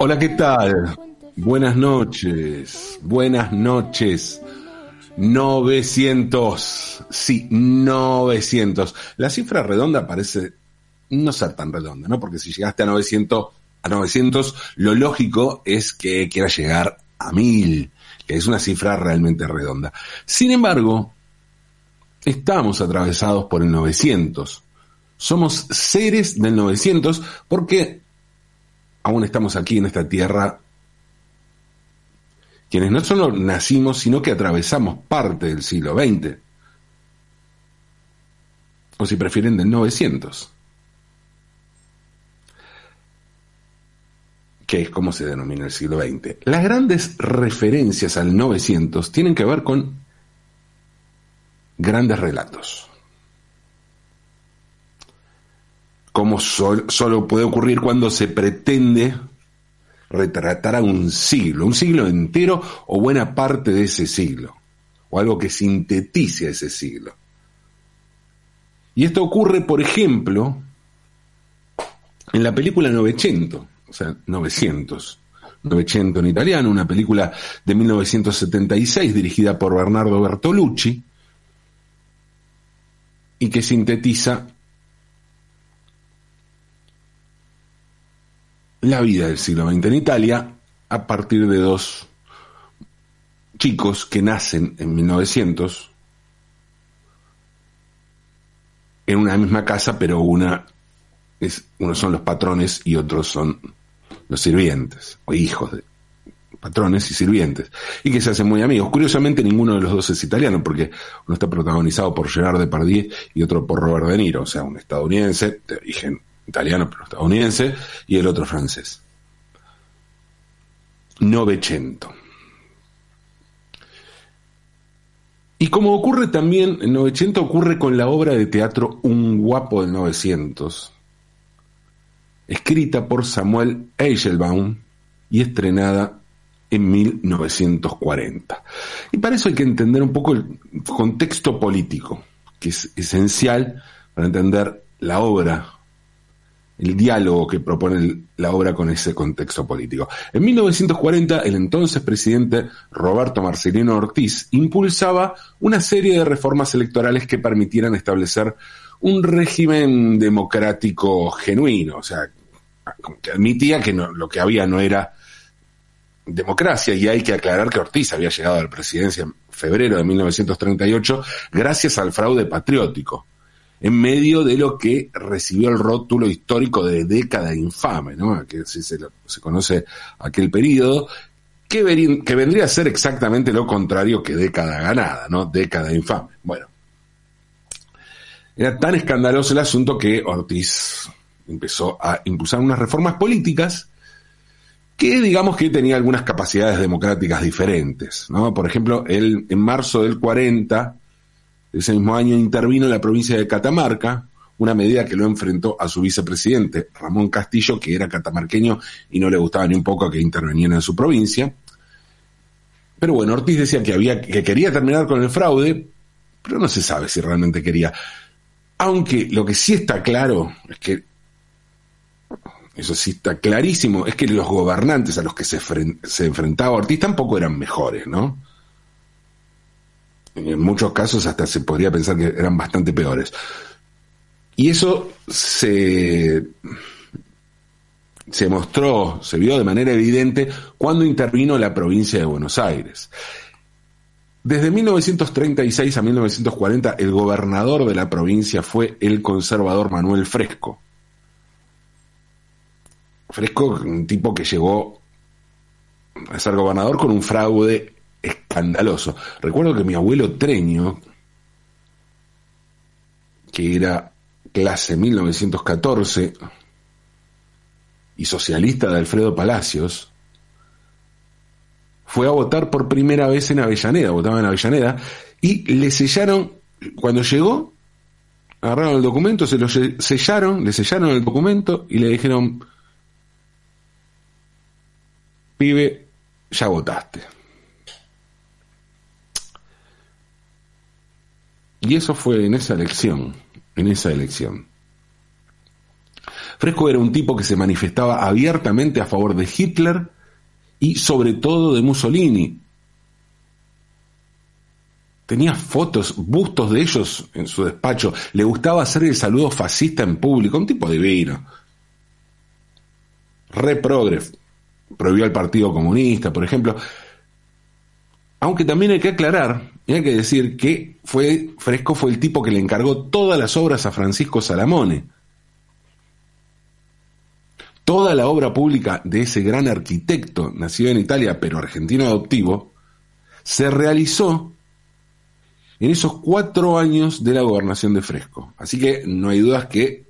Hola, ¿qué tal? Buenas noches, buenas noches. 900, sí, 900. La cifra redonda parece no ser tan redonda, ¿no? Porque si llegaste a 900, a 900, lo lógico es que quieras llegar a 1000, que es una cifra realmente redonda. Sin embargo, estamos atravesados por el 900. Somos seres del 900 porque aún estamos aquí en esta tierra quienes no solo nacimos, sino que atravesamos parte del siglo XX. O si prefieren, del 900. que es como se denomina el siglo XX. Las grandes referencias al 900 tienen que ver con grandes relatos. Como solo puede ocurrir cuando se pretende retratar a un siglo, un siglo entero o buena parte de ese siglo, o algo que sintetice ese siglo. Y esto ocurre, por ejemplo, en la película Novecento, o sea, 900. 900 en italiano, una película de 1976 dirigida por Bernardo Bertolucci y que sintetiza la vida del siglo XX en Italia a partir de dos chicos que nacen en 1900 en una misma casa, pero una es, unos son los patrones y otros son los sirvientes, o hijos de patrones y sirvientes, y que se hacen muy amigos. Curiosamente ninguno de los dos es italiano, porque uno está protagonizado por Gerard Depardieu y otro por Robert De Niro, o sea, un estadounidense, de origen italiano pero estadounidense, y el otro francés. Novecento. Y como ocurre también, en Novecento ocurre con la obra de teatro Un guapo del 900, escrita por Samuel Eichelbaum y estrenada en 1940. Y para eso hay que entender un poco el contexto político, que es esencial para entender la obra, el diálogo que propone la obra con ese contexto político. En 1940, el entonces presidente Roberto Marcelino Ortiz impulsaba una serie de reformas electorales que permitieran establecer un régimen democrático genuino, o sea, que admitía que lo que había no era democracia y hay que aclarar que Ortiz había llegado a la presidencia en febrero de 1938 gracias al fraude patriótico, en medio de lo que recibió el rótulo histórico de década infame, ¿no? Que se, se, conoce aquel periodo, que, vendría a ser exactamente lo contrario que década ganada, ¿no? Década infame. Bueno, era tan escandaloso el asunto que Ortiz empezó a impulsar unas reformas políticas que digamos que tenía algunas capacidades democráticas diferentes. ¿no? Por ejemplo, en marzo del 40, ese mismo año, intervino en la provincia de Catamarca, una medida que lo enfrentó a su vicepresidente, Ramón Castillo, que era catamarqueño y no le gustaba ni un poco que intervenían en su provincia. Pero bueno, Ortiz decía que, había, que quería terminar con el fraude, pero no se sabe si realmente quería. Aunque lo que sí está claro es que eso sí está clarísimo, es que los gobernantes a los que se, se enfrentaba Ortiz tampoco eran mejores, ¿no? En muchos casos hasta se podría pensar que eran bastante peores. Y eso se, se mostró, se vio de manera evidente cuando intervino la provincia de Buenos Aires. Desde 1936 a 1940 el gobernador de la provincia fue el conservador Manuel Fresco. Fresco, un tipo que llegó a ser gobernador con un fraude escandaloso. Recuerdo que mi abuelo Treño, que era clase 1914 y socialista de Alfredo Palacios, fue a votar por primera vez en Avellaneda, votaba en Avellaneda, y le sellaron, cuando llegó, agarraron el documento, se lo sellaron, le sellaron el documento y le dijeron, pibe, ya votaste. Y eso fue en esa elección, en esa elección. Fresco era un tipo que se manifestaba abiertamente a favor de Hitler y sobre todo de Mussolini. Tenía fotos, bustos de ellos en su despacho. Le gustaba hacer el saludo fascista en público, un tipo divino. Re progres. Prohibió al Partido Comunista, por ejemplo. Aunque también hay que aclarar, y que decir que fue, Fresco fue el tipo que le encargó todas las obras a Francisco Salamone. Toda la obra pública de ese gran arquitecto, nacido en Italia pero argentino adoptivo, se realizó en esos cuatro años de la gobernación de Fresco. Así que no hay dudas que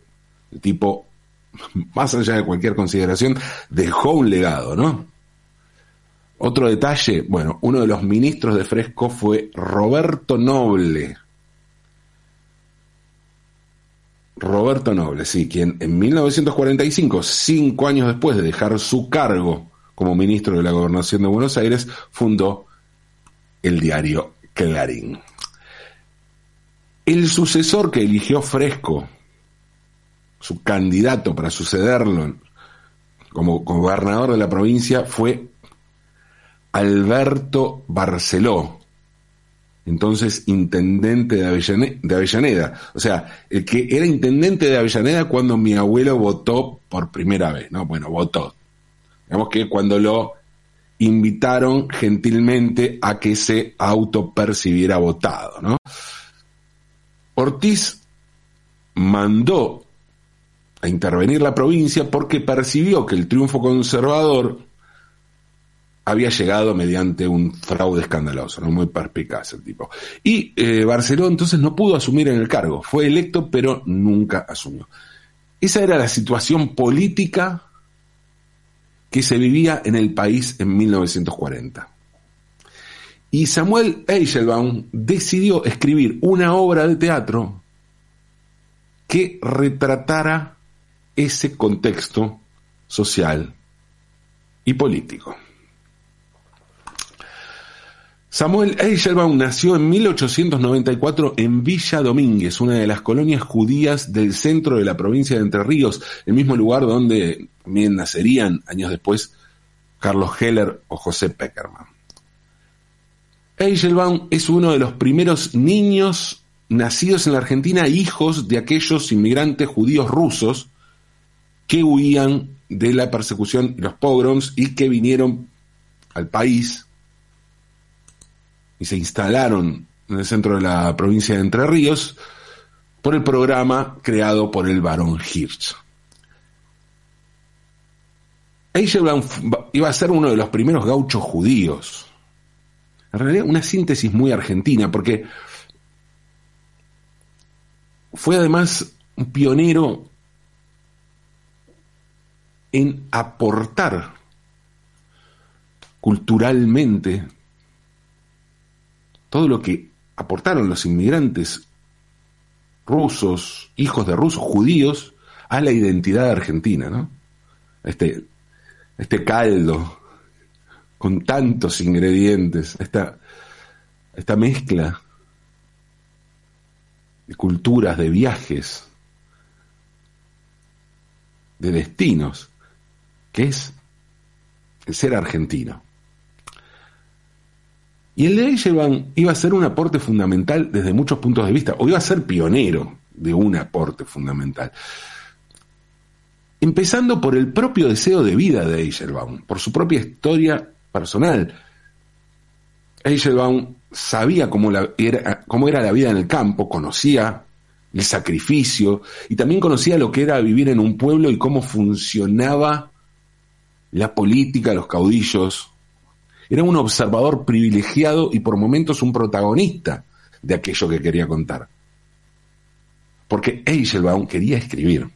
el tipo, más allá de cualquier consideración, dejó un legado, ¿no? Otro detalle, bueno, uno de los ministros de Fresco fue Roberto Noble. Roberto Noble, sí, quien en 1945, cinco años después de dejar su cargo como ministro de la Gobernación de Buenos Aires, fundó el diario Clarín. El sucesor que eligió Fresco, su candidato para sucederlo como gobernador de la provincia, fue Alberto Barceló, entonces intendente de Avellaneda, O sea, el que era intendente de Avellaneda cuando mi abuelo votó por primera vez, ¿no? Bueno, votó. Digamos que cuando lo invitaron gentilmente a que se autopercibiera votado, ¿no? Ortiz mandó a intervenir la provincia porque percibió que el triunfo conservador había llegado mediante un fraude escandaloso, ¿no? muy perspicaz el tipo. Y eh, Barceló entonces no pudo asumir en el cargo, fue electo pero nunca asumió. Esa era la situación política que se vivía en el país en 1940. Y Samuel Eichelbaum decidió escribir una obra de teatro que retratara ese contexto social y político. Samuel Eichelbaum nació en 1894 en Villa Domínguez, una de las colonias judías del centro de la provincia de Entre Ríos, el mismo lugar donde también nacerían años después Carlos Heller o José Peckerman. Eichelbaum es uno de los primeros niños nacidos en la Argentina, hijos de aquellos inmigrantes judíos rusos que huían de la persecución y los pogroms y que vinieron al país y se instalaron en el centro de la provincia de Entre Ríos por el programa creado por el barón Hirsch. Eichelbaum iba a ser uno de los primeros gauchos judíos. En realidad, una síntesis muy argentina, porque fue además un pionero en aportar culturalmente todo lo que aportaron los inmigrantes rusos, hijos de rusos, judíos, a la identidad argentina, ¿no? Este, este caldo con tantos ingredientes, esta, esta mezcla de culturas, de viajes, de destinos, que es el ser argentino. Y el de Eichmann iba a ser un aporte fundamental desde muchos puntos de vista, o iba a ser pionero de un aporte fundamental. Empezando por el propio deseo de vida de Eichelbaum, por su propia historia personal. Eichelbaum sabía cómo, era, cómo era la vida en el campo, conocía el sacrificio y también conocía lo que era vivir en un pueblo y cómo funcionaba la política, los caudillos, era un observador privilegiado y por momentos un protagonista de aquello que quería contar. Porque Eichelbaum quería escribir.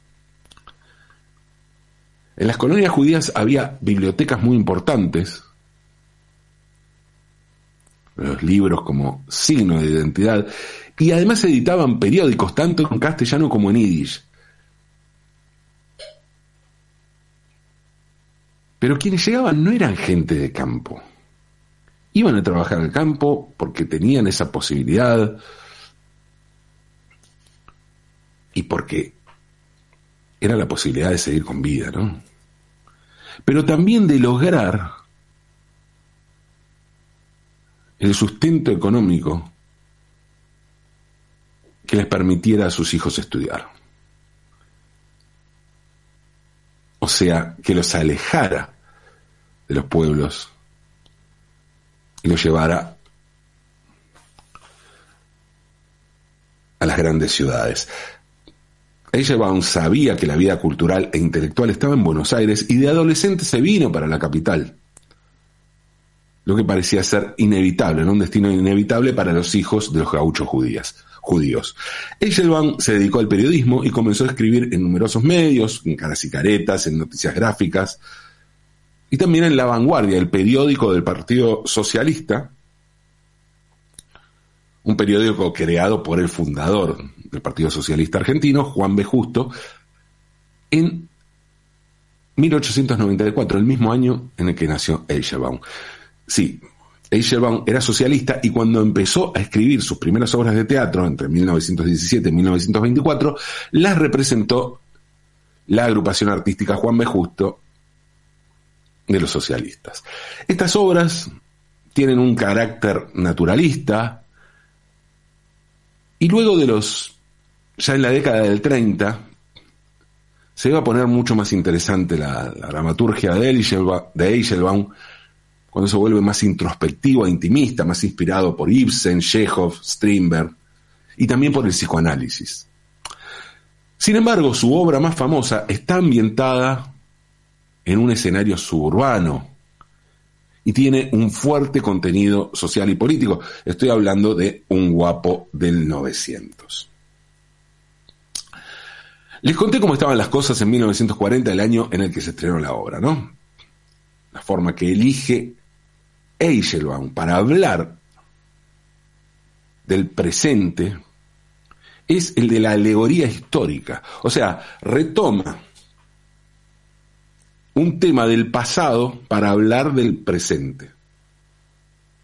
En las colonias judías había bibliotecas muy importantes, los libros como signo de identidad, y además editaban periódicos tanto en castellano como en yiddish. Pero quienes llegaban no eran gente de campo iban a trabajar al campo porque tenían esa posibilidad y porque era la posibilidad de seguir con vida, ¿no? Pero también de lograr el sustento económico que les permitiera a sus hijos estudiar. O sea, que los alejara de los pueblos y los llevara a las grandes ciudades. Eichelbaum sabía que la vida cultural e intelectual estaba en Buenos Aires y de adolescente se vino para la capital. Lo que parecía ser inevitable, un destino inevitable para los hijos de los gauchos judíos. Eichelbaum se dedicó al periodismo y comenzó a escribir en numerosos medios, en caras y caretas, en noticias gráficas, y también en La Vanguardia, el periódico del Partido Socialista, un periódico creado por el fundador del Partido Socialista Argentino, Juan B. Justo, en 1894, el mismo año en el que nació Eichelbaum. Sí, Eichelbaum era socialista y cuando empezó a escribir sus primeras obras de teatro entre 1917 y 1924, las representó la agrupación artística Juan B. Justo de los socialistas. Estas obras tienen un carácter naturalista y luego de los, ya en la década del 30, se iba a poner mucho más interesante la, dramaturgia de Eichelbaum cuando se vuelve más introspectivo e intimista, más inspirado por Ibsen, Chekhov, Strindberg y también por el psicoanálisis. Sin embargo, su obra más famosa está ambientada en un escenario suburbano y tiene un fuerte contenido social y político. Estoy hablando de Un guapo del 900. Les conté cómo estaban las cosas en 1940, el año en el que se estrenó la obra, ¿no? La forma que elige Eichelbaum para hablar del presente es el de la alegoría histórica. O sea, retoma un tema del pasado para hablar del presente,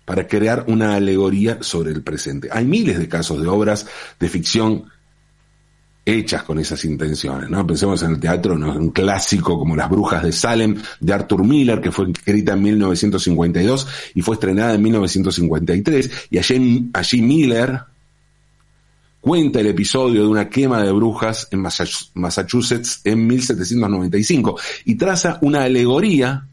para crear una alegoría sobre el presente. Hay miles de casos de obras de ficción hechas con esas intenciones, ¿no? Pensemos en el teatro, ¿no? un clásico como Las Brujas de Salem de Arthur Miller, que fue escrita en 1952 y fue estrenada en 1953, y allí, allí Miller cuenta el episodio de una quema de brujas en Massachusetts en 1795 y traza una alegoría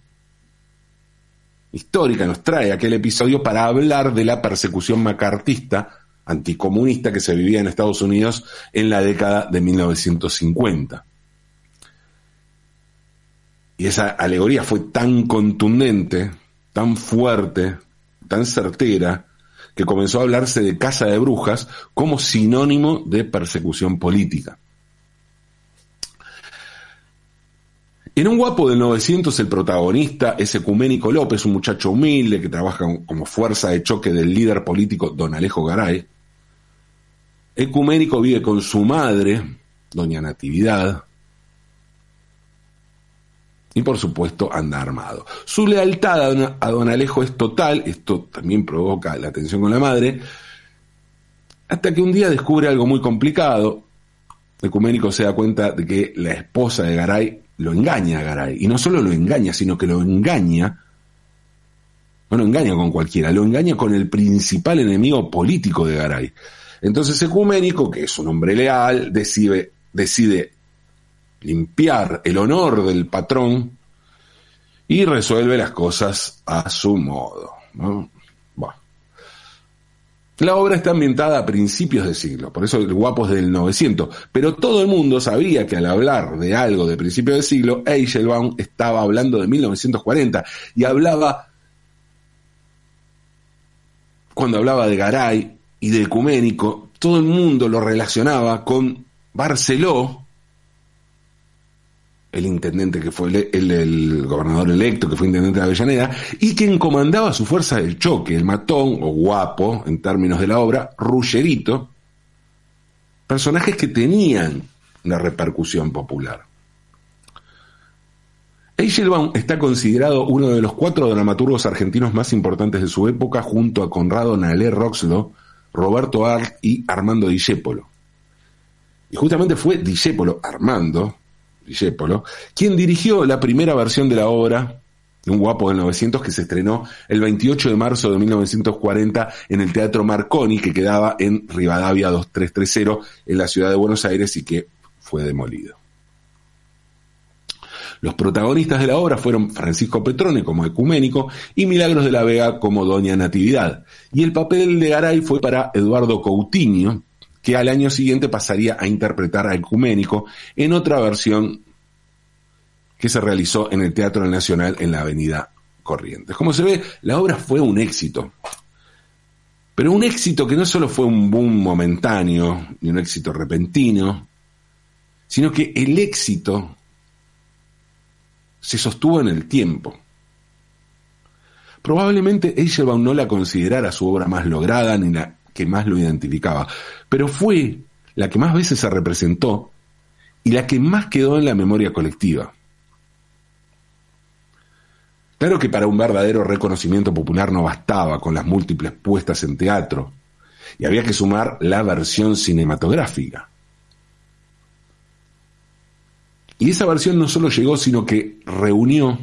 histórica, nos trae aquel episodio para hablar de la persecución macartista anticomunista que se vivía en Estados Unidos en la década de 1950. Y esa alegoría fue tan contundente, tan fuerte, tan certera, que comenzó a hablarse de casa de brujas como sinónimo de persecución política. En un guapo del 900 el protagonista es Ecuménico López, un muchacho humilde que trabaja como fuerza de choque del líder político Don Alejo Garay, Ecuménico vive con su madre, doña Natividad, y por supuesto anda armado. Su lealtad a don Alejo es total, esto también provoca la tensión con la madre, hasta que un día descubre algo muy complicado. Ecuménico se da cuenta de que la esposa de Garay lo engaña a Garay, y no solo lo engaña, sino que lo engaña, no lo engaña con cualquiera, lo engaña con el principal enemigo político de Garay. Entonces Ecuménico, que es un hombre leal, decide, decide limpiar el honor del patrón y resuelve las cosas a su modo. La obra está ambientada a principios de siglo, por eso el guapo es del 900, pero todo el mundo sabía que al hablar de algo de principios de siglo, Eichelbaum estaba hablando de 1940 y hablaba, cuando hablaba de Garay, y de ecuménico, todo el mundo lo relacionaba con Barceló, el intendente que fue el, gobernador electo, que fue intendente de Avellaneda, y quien comandaba su fuerza del choque, el matón o guapo, en términos de la obra, Ruggerito, personajes que tenían una repercusión popular. Eichelbaum está considerado uno de los cuatro dramaturgos argentinos más importantes de su época, junto a Conrado Nalé Roxlo, Roberto Art y Armando Discépolo. Y justamente fue Discépolo, Armando, Quien dirigió la primera versión de la obra un guapo del 900 que se estrenó el 28 de marzo de 1940 en el Teatro Marconi, que quedaba en Rivadavia 2330, en la ciudad de Buenos Aires, y que fue demolido. Los protagonistas de la obra fueron Francisco Petrone como ecuménico y Milagros de la Vega como Doña Natividad. Y el papel de Garay fue para Eduardo Coutinho, que al año siguiente pasaría a interpretar a ecuménico en otra versión que se realizó en el Teatro Nacional en la Avenida Corrientes. Como se ve, la obra fue un éxito. Pero un éxito que no solo fue un boom momentáneo, ni un éxito repentino, sino que el éxito se sostuvo en el tiempo. Probablemente Eichelbaum no la considerara su obra más lograda ni la que más lo identificaba, pero fue la que más veces se representó y la que más quedó en la memoria colectiva. Claro que para un verdadero reconocimiento popular no bastaba con las múltiples puestas en teatro, y había que sumar la versión cinematográfica. Y esa versión no solo llegó, sino que reunió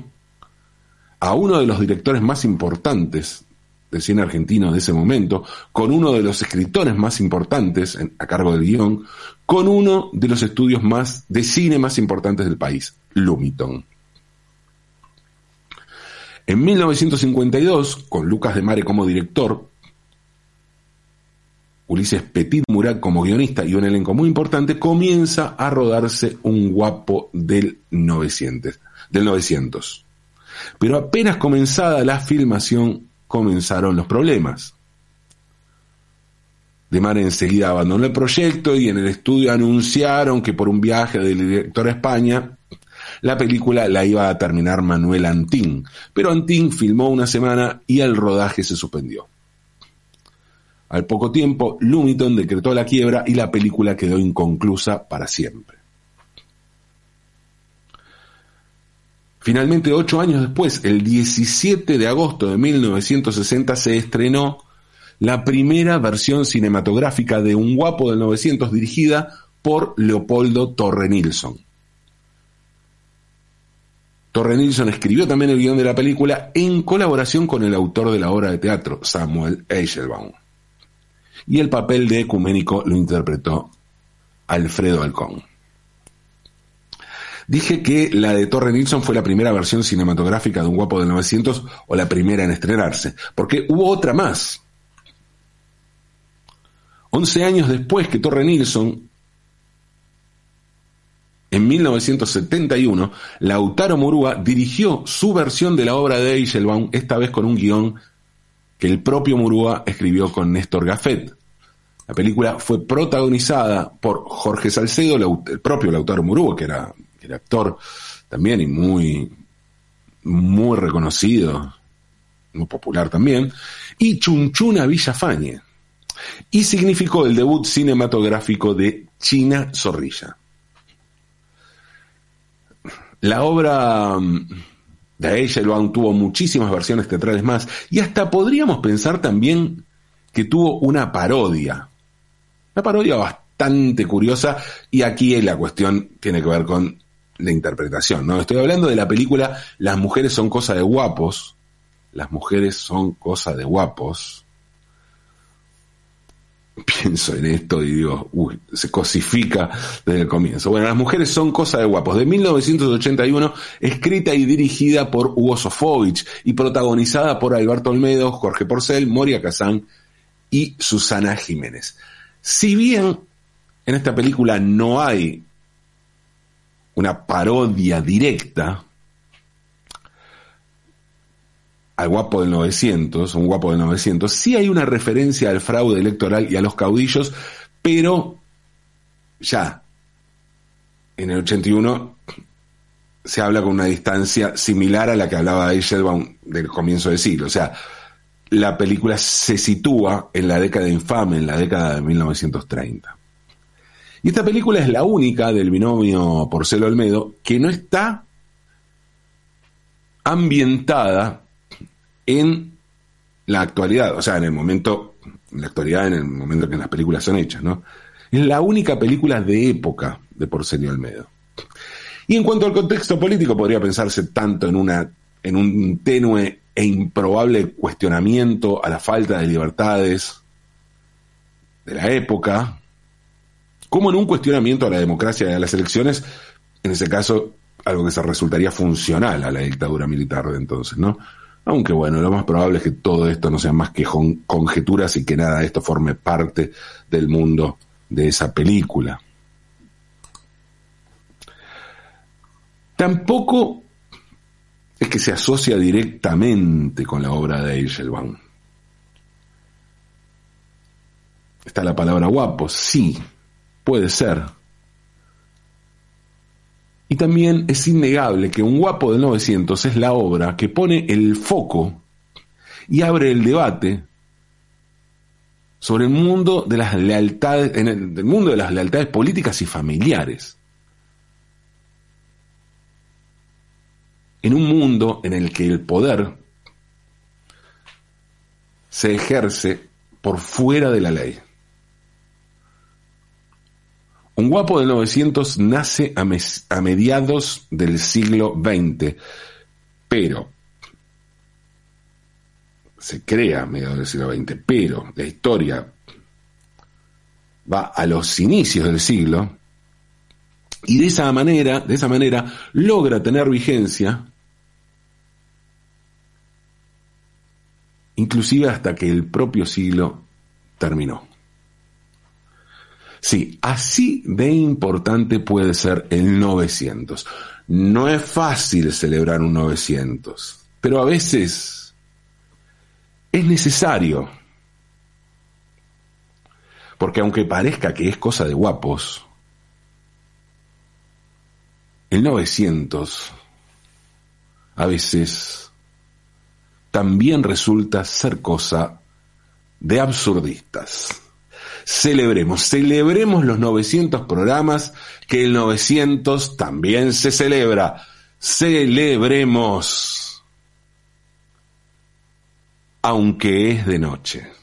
a uno de los directores más importantes del cine argentino de ese momento, con uno de los escritores más importantes a cargo del guion, con uno de los estudios más de cine más importantes del país, Lumiton. En 1952, con Lucas de Mare como director, Ulises Petit Murat como guionista y un elenco muy importante, comienza a rodarse un guapo del 900. Del 900. Pero apenas comenzada la filmación, comenzaron los problemas. De Mare enseguida abandonó el proyecto y en el estudio anunciaron que por un viaje del director a España la película la iba a terminar Manuel Antín, pero Antín filmó una semana y el rodaje se suspendió. Al poco tiempo, Lumiton decretó la quiebra y la película quedó inconclusa para siempre. Finalmente, ocho años después, el 17 de agosto de 1960, se estrenó la primera versión cinematográfica de Un guapo del 900 dirigida por Leopoldo Torre Nilsson. Torre Nilsson escribió también el guion de la película en colaboración con el autor de la obra de teatro, Samuel Eichelbaum. Y el papel de ecuménico lo interpretó Alfredo Alcón. Dije que la de Torre Nilsson fue la primera versión cinematográfica de Un Guapo del 900 o la primera en estrenarse, porque hubo otra más. Once años después que Torre Nilsson en 1971, Lautaro Murúa dirigió su versión de la obra de Eichelbaum, esta vez con un guion que el propio Murúa escribió con Néstor Gaffet. La película fue protagonizada por Jorge Salcedo, el propio Lautaro Murúa, que era, actor también y muy, muy reconocido, muy popular también, y Chunchuna Villafañe. Y significó el debut cinematográfico de China Zorrilla. La obra mm, de Eichelbaum tuvo muchísimas versiones teatrales más y hasta podríamos pensar también que tuvo una parodia. Una parodia bastante curiosa y aquí la cuestión tiene que ver con la interpretación, ¿no? Estoy hablando de la película Las mujeres son cosa de guapos. Las mujeres son cosa de guapos pienso en esto y digo, se cosifica desde el comienzo. Bueno, Las mujeres son cosa de guapos, de 1981, escrita y dirigida por Hugo Sofovich y protagonizada por Alberto Olmedo, Jorge Porcel, Moria Kazán y Susana Jiménez. Si bien en esta película no hay una parodia directa, al guapo del 900, un guapo del 900, sí hay una referencia al fraude electoral y a los caudillos, pero ya, en el 81 se habla con una distancia similar a la que hablaba Eichelbaum del comienzo del siglo. O sea, la película se sitúa en la década infame, en la década de 1930. Y esta película es la única del binomio Porcelo Olmedo que no está ambientada en la actualidad, o sea, en el momento, en la actualidad, en el momento que las películas son hechas, ¿no? Es la única película de época de Porcelio Almedo. Y en cuanto al contexto político, podría pensarse tanto en, una, en un tenue e improbable cuestionamiento a la falta de libertades de la época, como en un cuestionamiento a la democracia y a las elecciones, en ese caso, algo que se resultaría funcional a la dictadura militar de entonces, ¿no? Aunque bueno, lo más probable es que todo esto no sea más que conjeturas y que nada de esto forme parte del mundo de esa película. Tampoco es que se asocia directamente con la obra de Eichelbaum. Está la palabra guapo, sí, puede ser. Y también es innegable que Un guapo del 900 es la obra que pone el foco y abre el debate sobre el mundo de las lealtades, en el, mundo de las lealtades políticas y familiares. En un mundo en el que el poder se ejerce por fuera de la ley. Un guapo de 900 nace a, mediados del siglo XX, pero se crea a mediados del siglo XX, pero la historia va a los inicios del siglo y de esa manera, de esa manera logra tener vigencia inclusive hasta que el propio siglo terminó. Sí, así de importante puede ser el 900. No es fácil celebrar un 900, pero a veces es necesario. Porque aunque parezca que es cosa de guapos, el 900 a veces también resulta ser cosa de absurdistas celebremos, celebremos los 900 programas, que el 900 también se celebra. Celebremos, aunque es de noche.